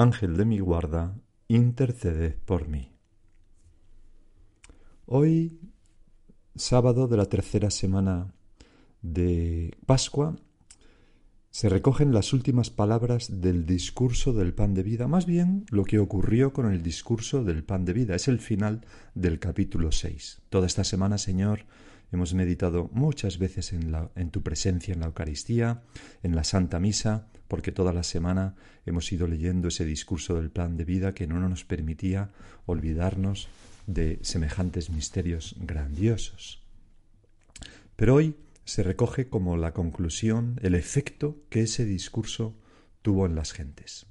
Ángel de mi guarda, interceded por mí. Hoy, sábado de la tercera semana de Pascua, se recogen las últimas palabras del discurso del pan de vida, más bien lo que ocurrió con el discurso del pan de vida. Es el final del capítulo 6. Toda esta semana, Señor, hemos meditado muchas veces en, tu presencia en la Eucaristía, en la Santa Misa, porque toda la semana hemos ido leyendo ese discurso del plan de vida que no nos permitía olvidarnos de semejantes misterios grandiosos. Pero hoy se recoge como la conclusión el efecto que ese discurso tuvo en las gentes.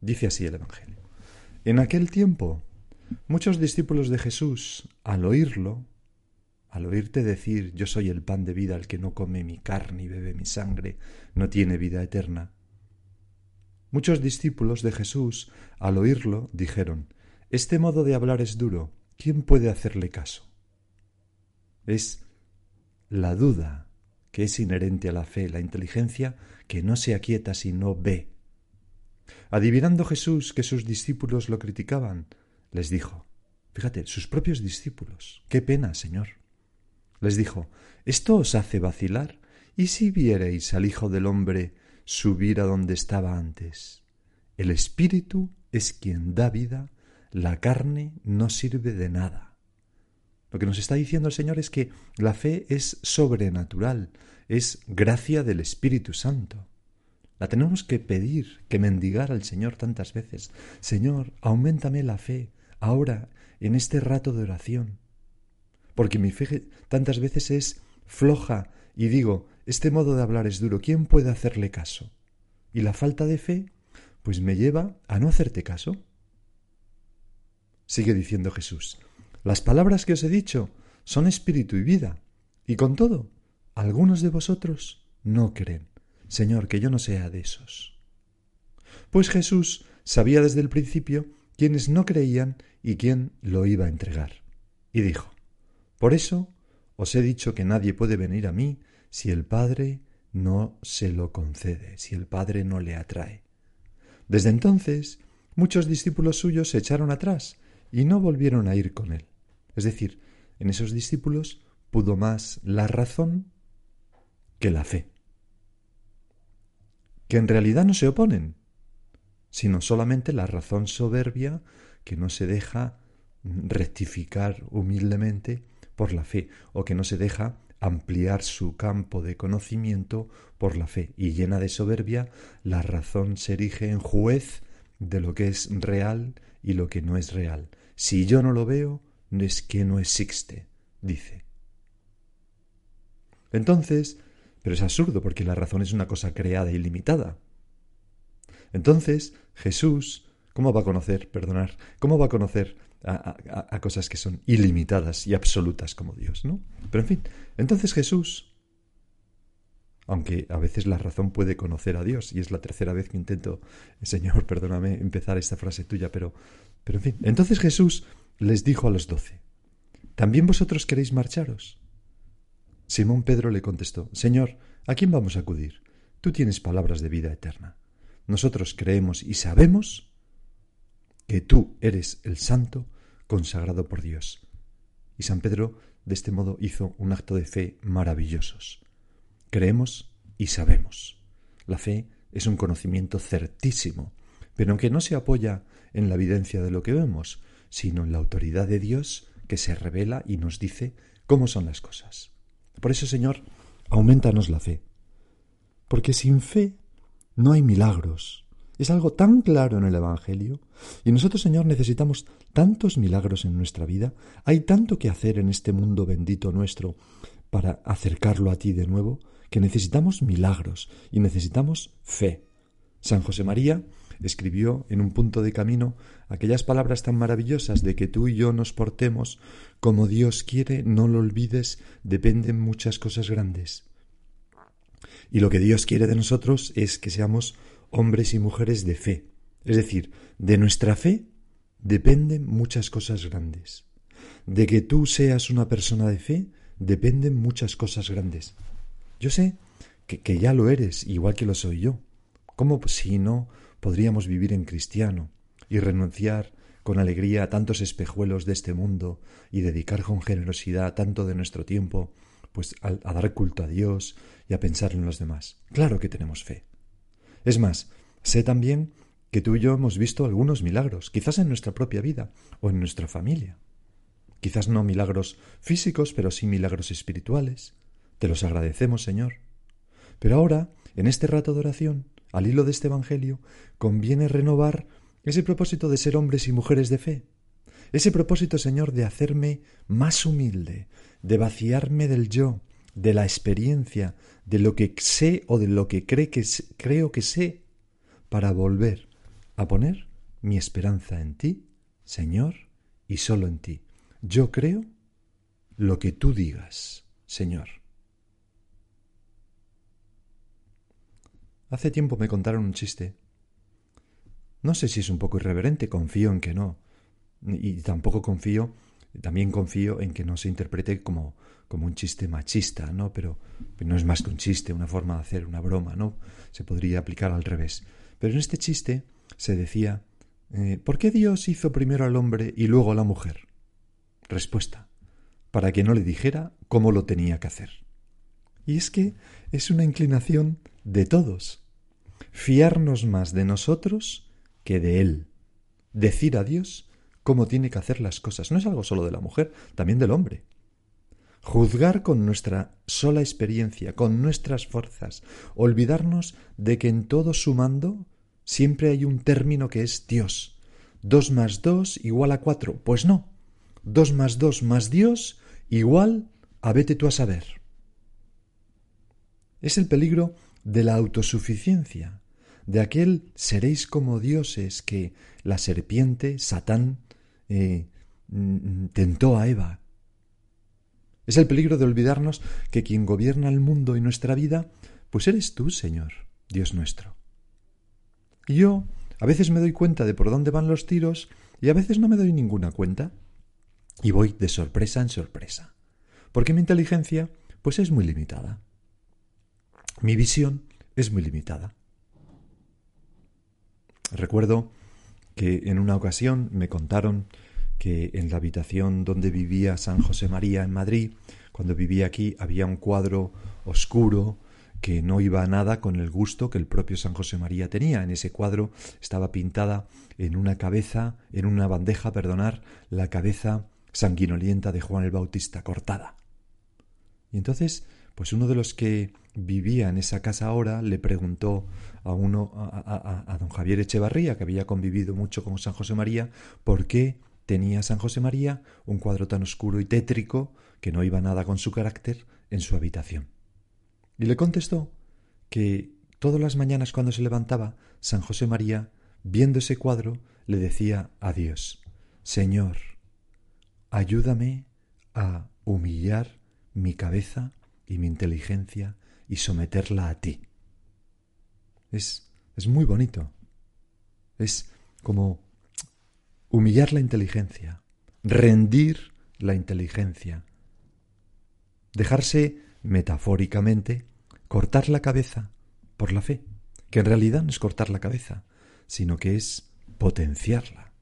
Dice así el Evangelio. En aquel tiempo, muchos discípulos de Jesús, al oírlo, al oírte decir yo soy el pan de vida, el que no come mi carne y bebe mi sangre, no tiene vida eterna, Muchos discípulos de Jesús, al oírlo, dijeron, Este modo de hablar es duro, ¿quién puede hacerle caso? Es la duda que es inherente a la fe, la inteligencia que no se aquieta si no ve. Adivinando Jesús que sus discípulos lo criticaban, les dijo, fíjate, sus propios discípulos, qué pena, Señor. Les dijo, ¿esto os hace vacilar? ¿Y si viereis al Hijo del Hombre subir a donde estaba antes. El espíritu es quien da vida, la carne no sirve de nada. Lo que nos está diciendo el Señor es que la fe es sobrenatural, es gracia del Espíritu Santo. La tenemos que pedir, que mendigar al Señor tantas veces. Señor, aumentame la fe ahora, en este rato de oración. Porque mi fe tantas veces es floja y digo, este modo de hablar es duro, ¿quién puede hacerle caso? Y la falta de fe, pues me lleva a no hacerte caso. Sigue diciendo Jesús, las palabras que os he dicho son espíritu y vida, y con todo, algunos de vosotros no creen. Señor, que yo no sea de esos. Pues Jesús sabía desde el principio quiénes no creían y quién lo iba a entregar. Y dijo, Por eso os he dicho que nadie puede venir a mí si el Padre no se lo concede, si el Padre no le atrae. Desde entonces, muchos discípulos suyos se echaron atrás y no volvieron a ir con él. Es decir, en esos discípulos pudo más la razón que la fe. Que en realidad no se oponen, sino solamente la razón soberbia que no se deja rectificar humildemente por la fe o que no se deja ampliar su campo de conocimiento por la fe y llena de soberbia, la razón se erige en juez de lo que es real y lo que no es real. Si yo no lo veo, no es que no existe, dice. Entonces, pero es absurdo porque la razón es una cosa creada y limitada. Entonces, Jesús, ¿cómo va a conocer, perdonar, cómo va a conocer a, cosas que son ilimitadas y absolutas como Dios, ¿no? Pero en fin, entonces Jesús, aunque a veces la razón puede conocer a Dios, y es la tercera vez que intento, Señor, perdóname, empezar esta frase tuya, pero, pero en fin, entonces Jesús les dijo a los doce, ¿también vosotros queréis marcharos? Simón Pedro le contestó, Señor, ¿a quién vamos a acudir? Tú tienes palabras de vida eterna. Nosotros creemos y sabemos que tú eres el santo consagrado por Dios. Y San Pedro de este modo hizo un acto de fe maravillosos. Creemos y sabemos. La fe es un conocimiento certísimo, pero que no se apoya en la evidencia de lo que vemos, sino en la autoridad de Dios que se revela y nos dice cómo son las cosas. Por eso, Señor, aumentanos la fe. Porque sin fe no hay milagros. Es algo tan claro en el Evangelio. Y nosotros, Señor, necesitamos tantos milagros en nuestra vida. Hay tanto que hacer en este mundo bendito nuestro para acercarlo a ti de nuevo, que necesitamos milagros y necesitamos fe. San José María escribió en un punto de camino aquellas palabras tan maravillosas de que tú y yo nos portemos como Dios quiere, no lo olvides, dependen muchas cosas grandes. Y lo que Dios quiere de nosotros es que seamos hombres y mujeres de fe. Es decir, de nuestra fe dependen muchas cosas grandes. De que tú seas una persona de fe dependen muchas cosas grandes. Yo sé que, que ya lo eres, igual que lo soy yo. ¿Cómo si no podríamos vivir en cristiano y renunciar con alegría a tantos espejuelos de este mundo y dedicar con generosidad tanto de nuestro tiempo pues a, a dar culto a Dios y a pensar en los demás. Claro que tenemos fe. Es más, sé también que tú y yo hemos visto algunos milagros, quizás en nuestra propia vida o en nuestra familia. Quizás no milagros físicos, pero sí milagros espirituales. Te los agradecemos, Señor. Pero ahora, en este rato de oración, al hilo de este Evangelio, conviene renovar ese propósito de ser hombres y mujeres de fe. Ese propósito, Señor, de hacerme más humilde, de vaciarme del yo, de la experiencia, de lo que sé o de lo que cree que, creo que sé, para volver a poner mi esperanza en ti, Señor, y solo en ti. Yo creo lo que tú digas, Señor. Hace tiempo me contaron un chiste. No sé si es un poco irreverente, confío en que no. Y tampoco confío, también confío en que no se interprete como, como un chiste machista, ¿no? Pero, no es más que un chiste, una forma de hacer una broma, ¿no? Se podría aplicar al revés. Pero en este chiste se decía, eh, ¿por qué Dios hizo primero al hombre y luego a la mujer? Respuesta, para que no le dijera cómo lo tenía que hacer. Y es que es una inclinación de todos fiarnos más de nosotros que de Él. Decir a Dios cómo tiene que hacer las cosas. No es algo solo de la mujer, también del hombre. Juzgar con nuestra sola experiencia, con nuestras fuerzas, olvidarnos de que en todo sumando siempre hay un término que es Dios. Dos más dos igual a cuatro. Pues no. Dos más dos más Dios igual a vete tú a saber. Es el peligro de la autosuficiencia, de aquel seréis como dioses que la serpiente, Satán, eh, mm, tentó a Eva. Es el peligro de olvidarnos que quien gobierna el mundo y nuestra vida, pues eres tú, Señor, Dios nuestro. Y yo a veces me doy cuenta de por dónde van los tiros y a veces no me doy ninguna cuenta. Y voy de sorpresa en sorpresa. Porque mi inteligencia, pues es muy limitada. Mi visión es muy limitada. Recuerdo en una ocasión me contaron que en la habitación donde vivía San José María en Madrid, cuando vivía aquí, había un cuadro oscuro que no iba a nada con el gusto que el propio San José María tenía. En ese cuadro estaba pintada en una cabeza, en una bandeja, perdonar, la cabeza sanguinolienta de Juan el Bautista, cortada. Y entonces, pues uno de los que vivía en esa casa ahora, le preguntó a uno, a, don Javier Echevarría, que había convivido mucho con San José María, por qué tenía San José María un cuadro tan oscuro y tétrico que no iba nada con su carácter en su habitación. Y le contestó que todas las mañanas cuando se levantaba, San José María, viendo ese cuadro, le decía a Dios, Señor, ayúdame a humillar mi cabeza y mi inteligencia y someterla a ti. Es, es muy bonito. Es como humillar la inteligencia, rendir la inteligencia, dejarse metafóricamente cortar la cabeza por la fe, que en realidad no es cortar la cabeza, sino que es potenciarla.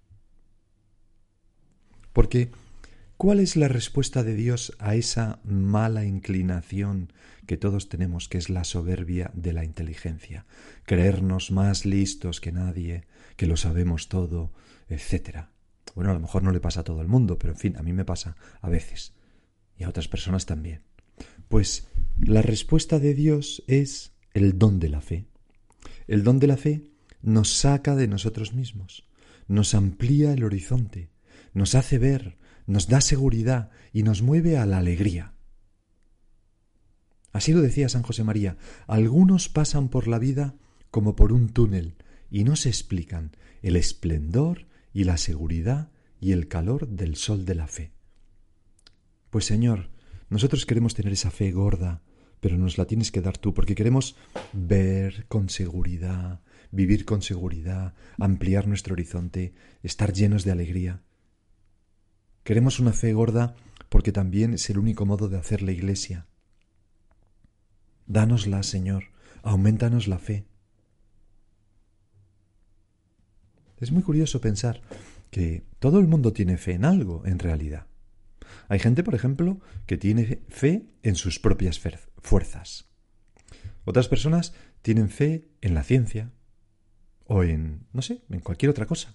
Porque ¿Cuál es la respuesta de Dios a esa mala inclinación que todos tenemos, que es la soberbia de la inteligencia? Creernos más listos que nadie, que lo sabemos todo, etc. Bueno, a lo mejor no le pasa a todo el mundo, pero en fin, a mí me pasa a veces y a otras personas también. Pues la respuesta de Dios es el don de la fe. El don de la fe nos saca de nosotros mismos, nos amplía el horizonte, nos hace ver, nos da seguridad y nos mueve a la alegría. Así lo decía San José María, algunos pasan por la vida como por un túnel y no se explican el esplendor y la seguridad y el calor del sol de la fe. Pues Señor, nosotros queremos tener esa fe gorda, pero nos la tienes que dar tú, porque queremos ver con seguridad, vivir con seguridad, ampliar nuestro horizonte, estar llenos de alegría. Queremos una fe gorda porque también es el único modo de hacer la iglesia. Dánosla, Señor, aumentanos la fe. Es muy curioso pensar que todo el mundo tiene fe en algo, en realidad. Hay gente, por ejemplo, que tiene fe en sus propias fuerzas. Otras personas tienen fe en la ciencia o en, no sé, en cualquier otra cosa.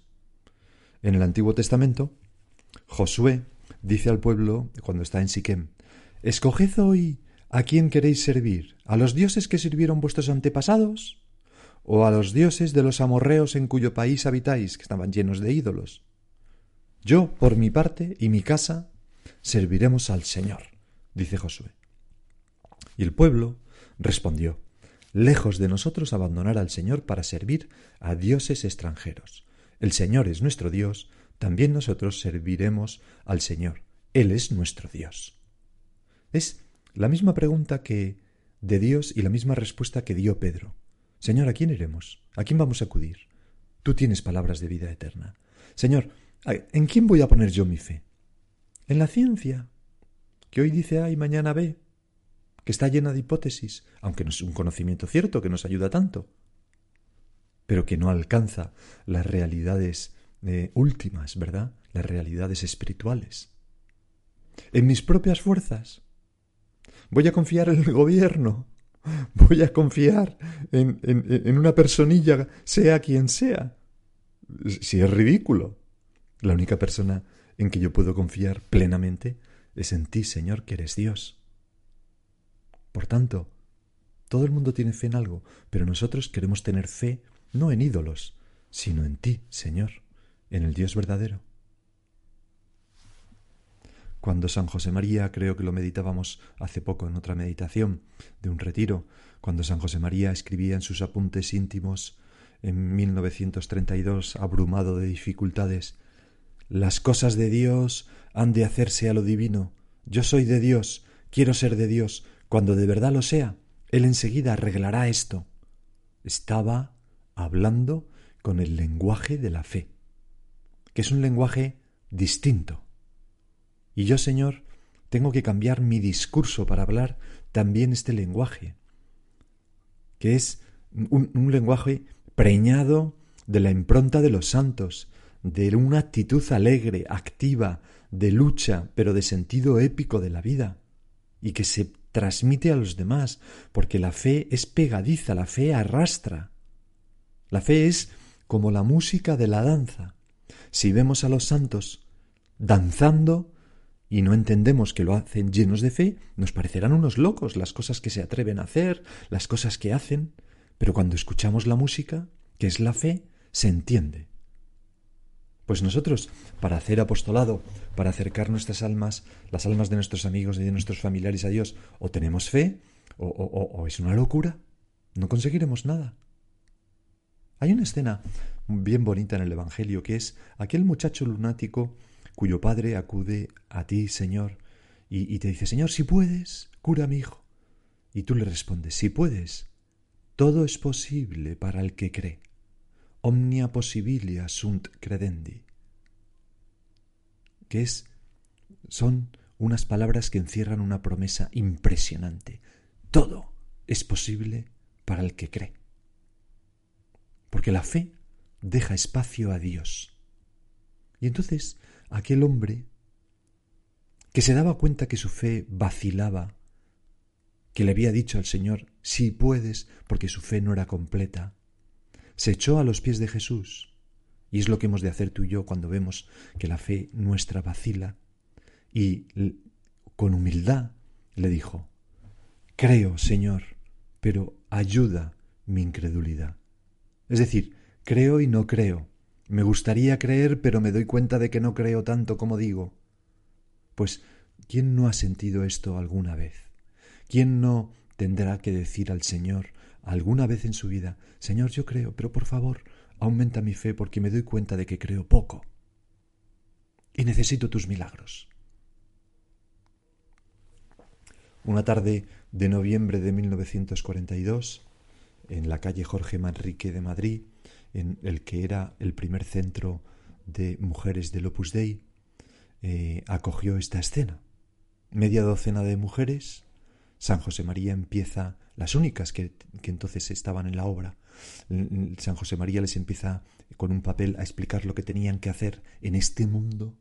En el Antiguo Testamento, Josué dice al pueblo, cuando está en Siquem, Escoged hoy a quién queréis servir, a los dioses que sirvieron vuestros antepasados o a los dioses de los amorreos en cuyo país habitáis, que estaban llenos de ídolos. Yo, por mi parte, y mi casa, serviremos al Señor, dice Josué. Y el pueblo respondió, lejos de nosotros abandonar al Señor para servir a dioses extranjeros. El Señor es nuestro Dios, también nosotros serviremos al Señor. Él es nuestro Dios. Es la misma pregunta que de Dios y la misma respuesta que dio Pedro. Señor, ¿a quién iremos? ¿A quién vamos a acudir? Tú tienes palabras de vida eterna. Señor, ¿en quién voy a poner yo mi fe? En la ciencia, que hoy dice A y mañana B, que está llena de hipótesis, aunque no es un conocimiento cierto que nos ayuda tanto, pero que no alcanza las realidades últimas, ¿verdad? Las realidades espirituales. En mis propias fuerzas. Voy a confiar en el gobierno. Voy a confiar en, en una personilla, sea quien sea. Si es ridículo. La única persona en que yo puedo confiar plenamente es en ti, Señor, que eres Dios. Por tanto, todo el mundo tiene fe en algo, pero nosotros queremos tener fe no en ídolos, sino en ti, Señor, en el Dios verdadero. Cuando San José María, creo que lo meditábamos hace poco en otra meditación de un retiro, cuando San José María escribía en sus apuntes íntimos en 1932, abrumado de dificultades, las cosas de Dios han de hacerse a lo divino. Yo soy de Dios, quiero ser de Dios. Cuando de verdad lo sea, Él enseguida arreglará esto. Estaba hablando con el lenguaje de la fe, que es un lenguaje distinto. Y yo, Señor, tengo que cambiar mi discurso para hablar también este lenguaje, que es un, lenguaje preñado de la impronta de los santos, de una actitud alegre, activa, de lucha, pero de sentido épico de la vida, y que se transmite a los demás, porque la fe es pegadiza, la fe arrastra. La fe es como la música de la danza. Si vemos a los santos danzando y no entendemos que lo hacen llenos de fe, nos parecerán unos locos las cosas que se atreven a hacer, las cosas que hacen, pero cuando escuchamos la música, que es la fe, se entiende. Pues nosotros, para hacer apostolado, para acercar nuestras almas, las almas de nuestros amigos y de nuestros familiares a Dios, o tenemos fe, o, o, es una locura. No conseguiremos nada. Hay una escena bien bonita en el Evangelio que es aquel muchacho lunático cuyo padre acude a ti, Señor, y, te dice, Señor, si puedes, cura a mi hijo. Y tú le respondes, si puedes, todo es posible para el que cree omnia possibilia sunt credendi, que es, son unas palabras que encierran una promesa impresionante. Todo es posible para el que cree. Porque la fe deja espacio a Dios. Y entonces aquel hombre que se daba cuenta que su fe vacilaba, que le había dicho al Señor, sí puedes, porque su fe no era completa. Se echó a los pies de Jesús, y es lo que hemos de hacer tú y yo cuando vemos que la fe nuestra vacila, y con humildad le dijo, Creo, Señor, pero ayuda mi incredulidad. Es decir, creo y no creo. Me gustaría creer, pero me doy cuenta de que no creo tanto como digo. Pues, ¿quién no ha sentido esto alguna vez? ¿Quién no tendrá que decir al Señor alguna vez en su vida, Señor, yo creo, pero por favor, aumenta mi fe porque me doy cuenta de que creo poco y necesito tus milagros? Una tarde de noviembre de 1942, en la calle Jorge Manrique de Madrid, en el que era el primer centro de mujeres del Opus Dei, eh, acogió esta escena. Media docena de mujeres, San José María empieza, las únicas que, que entonces estaban en la obra, San José María les empieza con un papel a explicar lo que tenían que hacer en este mundo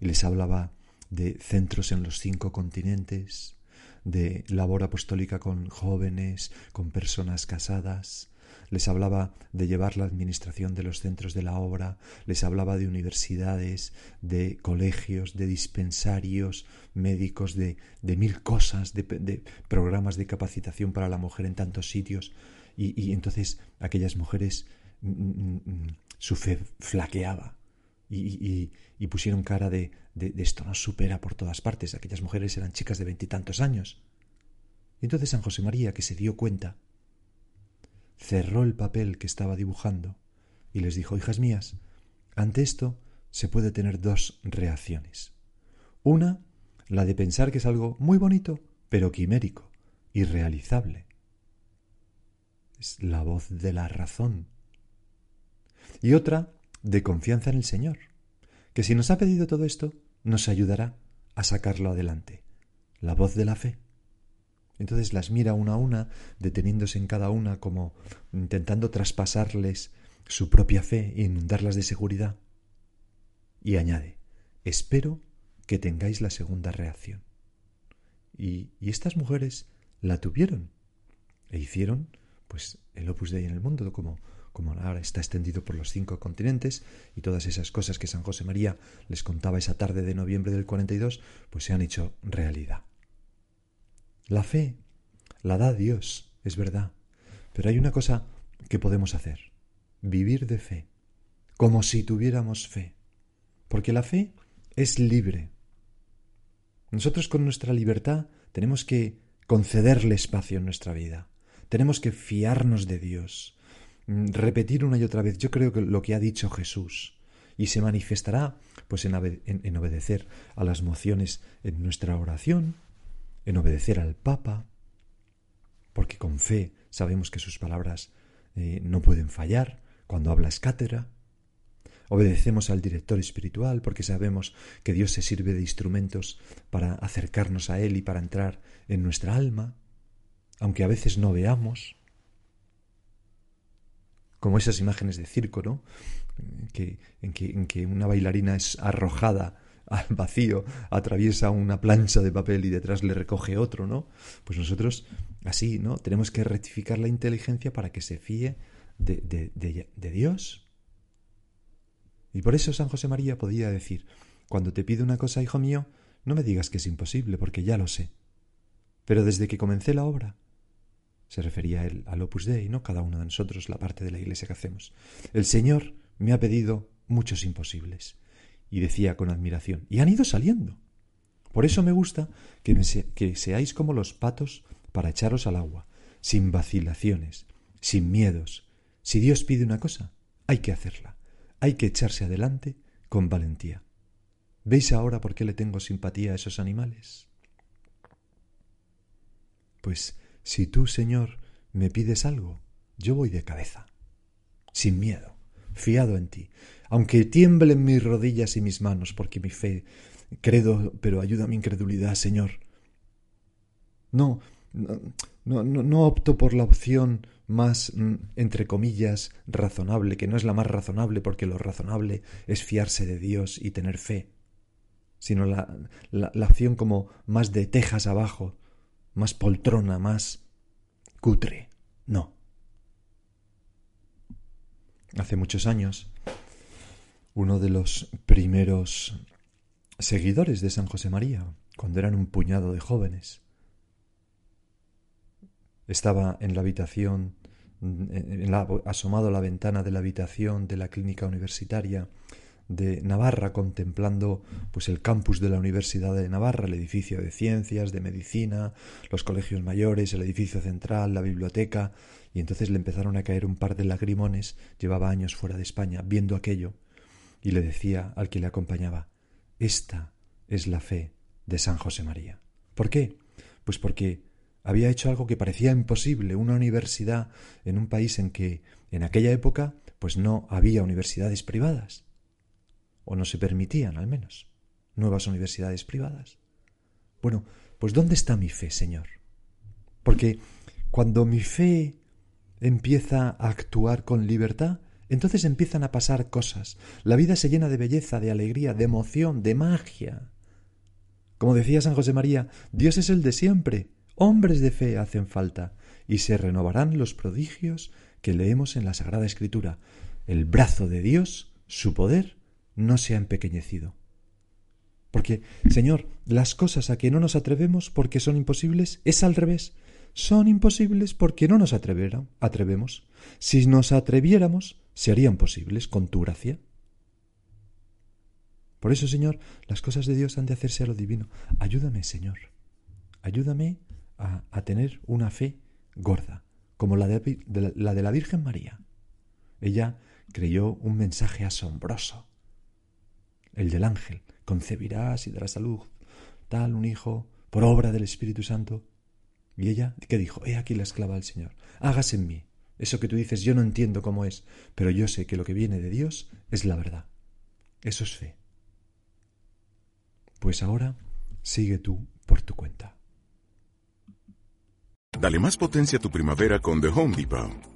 y les hablaba de centros en los cinco continentes, de labor apostólica con jóvenes, con personas casadas, les hablaba de llevar la administración de los centros de la obra, les hablaba de universidades, de colegios, de dispensarios médicos, de, de mil cosas, de, programas de capacitación para la mujer en tantos sitios. Y, y entonces aquellas mujeres, mm, mm, mm, su fe flaqueaba. Y, y, pusieron cara de, de, esto nos supera por todas partes. Aquellas mujeres eran chicas de veintitantos años. Entonces San José María, que se dio cuenta cerró el papel que estaba dibujando y les dijo, hijas mías, ante esto se puede tener dos reacciones. Una, la de pensar que es algo muy bonito, pero quimérico, irrealizable. Es la voz de la razón. Y otra, de confianza en el Señor, que si nos ha pedido todo esto, nos ayudará a sacarlo adelante. La voz de la fe. Entonces las mira una a una, deteniéndose en cada una como intentando traspasarles su propia fe e inundarlas de seguridad. Y añade, espero que tengáis la segunda reacción. Y, y estas mujeres la tuvieron e hicieron pues el opus dei en el mundo como como ahora está extendido por los cinco continentes y todas esas cosas que San José María les contaba esa tarde de noviembre del 42 pues se han hecho realidad. La fe la da Dios, es verdad, pero hay una cosa que podemos hacer, vivir de fe, como si tuviéramos fe, porque la fe es libre. Nosotros con nuestra libertad tenemos que concederle espacio en nuestra vida, tenemos que fiarnos de Dios, mm, repetir una y otra vez, yo creo que lo que ha dicho Jesús, y se manifestará pues en, en, obedecer a las mociones en nuestra oración, en obedecer al Papa, porque con fe sabemos que sus palabras eh, no pueden fallar cuando habla cátedra. Obedecemos al director espiritual porque sabemos que Dios se sirve de instrumentos para acercarnos a Él y para entrar en nuestra alma, aunque a veces no veamos, como esas imágenes de circo, ¿no? Que, en que una bailarina es arrojada al vacío, atraviesa una plancha de papel y detrás le recoge otro, ¿no? Pues nosotros así, ¿no? Tenemos que rectificar la inteligencia para que se fíe de, de, de, Dios. Y por eso San José María podía decir, cuando te pido una cosa, hijo mío, no me digas que es imposible, porque ya lo sé. Pero desde que comencé la obra, se refería él al Opus Dei, no cada uno de nosotros, la parte de la iglesia que hacemos, el Señor me ha pedido muchos imposibles y decía con admiración, y han ido saliendo. Por eso me gusta que, que seáis como los patos para echaros al agua, sin vacilaciones, sin miedos. Si Dios pide una cosa, hay que hacerla, hay que echarse adelante con valentía. ¿Veis ahora por qué le tengo simpatía a esos animales? Pues si tú, Señor, me pides algo, yo voy de cabeza, sin miedo, fiado en ti, aunque tiemblen mis rodillas y mis manos, porque mi fe, credo, pero ayuda mi incredulidad, Señor. No, no, no, no opto por la opción más, mm, entre comillas, razonable, que no es la más razonable, porque lo razonable es fiarse de Dios y tener fe. sino la, la, la opción como más de tejas abajo, más poltrona, más cutre. No. Hace muchos años, uno de los primeros seguidores de San José María, cuando eran un puñado de jóvenes, estaba en la habitación, en la, asomado a la ventana de la habitación de la clínica universitaria de Navarra, contemplando pues el campus de la Universidad de Navarra, el edificio de ciencias, de medicina, los colegios mayores, el edificio central, la biblioteca, y entonces le empezaron a caer un par de lagrimones, llevaba años fuera de España, viendo aquello, y le decía al que le acompañaba, esta es la fe de San José María. ¿Por qué? Pues porque había hecho algo que parecía imposible, una universidad en un país en que en aquella época pues no había universidades privadas, o no se permitían al menos nuevas universidades privadas. Bueno, pues ¿dónde está mi fe, Señor? Porque cuando mi fe empieza a actuar con libertad, entonces empiezan a pasar cosas. La vida se llena de belleza, de alegría, de emoción, de magia. Como decía San José María, Dios es el de siempre, Hombres de fe hacen falta, y se renovarán los prodigios que leemos en la Sagrada Escritura. El brazo de Dios, su poder, no se ha empequeñecido. Porque, Señor, las cosas a que no nos atrevemos porque son imposibles es al revés. Son imposibles porque no nos atrevemos. Si nos atreviéramos, serían posibles con tu gracia. Por eso, Señor, las cosas de Dios han de hacerse a lo divino. Ayúdame, Señor. Ayúdame a, tener una fe gorda, como la de, la Virgen María. Ella creyó un mensaje asombroso, el del ángel, concebirás y darás salud, tal un hijo, por obra del Espíritu Santo. Y ella, ¿qué dijo? He aquí la esclava del Señor. Hágase en mí. Eso que tú dices yo no entiendo cómo es, pero yo sé que lo que viene de Dios es la verdad. Eso es fe. Pues ahora sigue tú por tu cuenta. Dale más potencia a tu primavera con The Home Depot.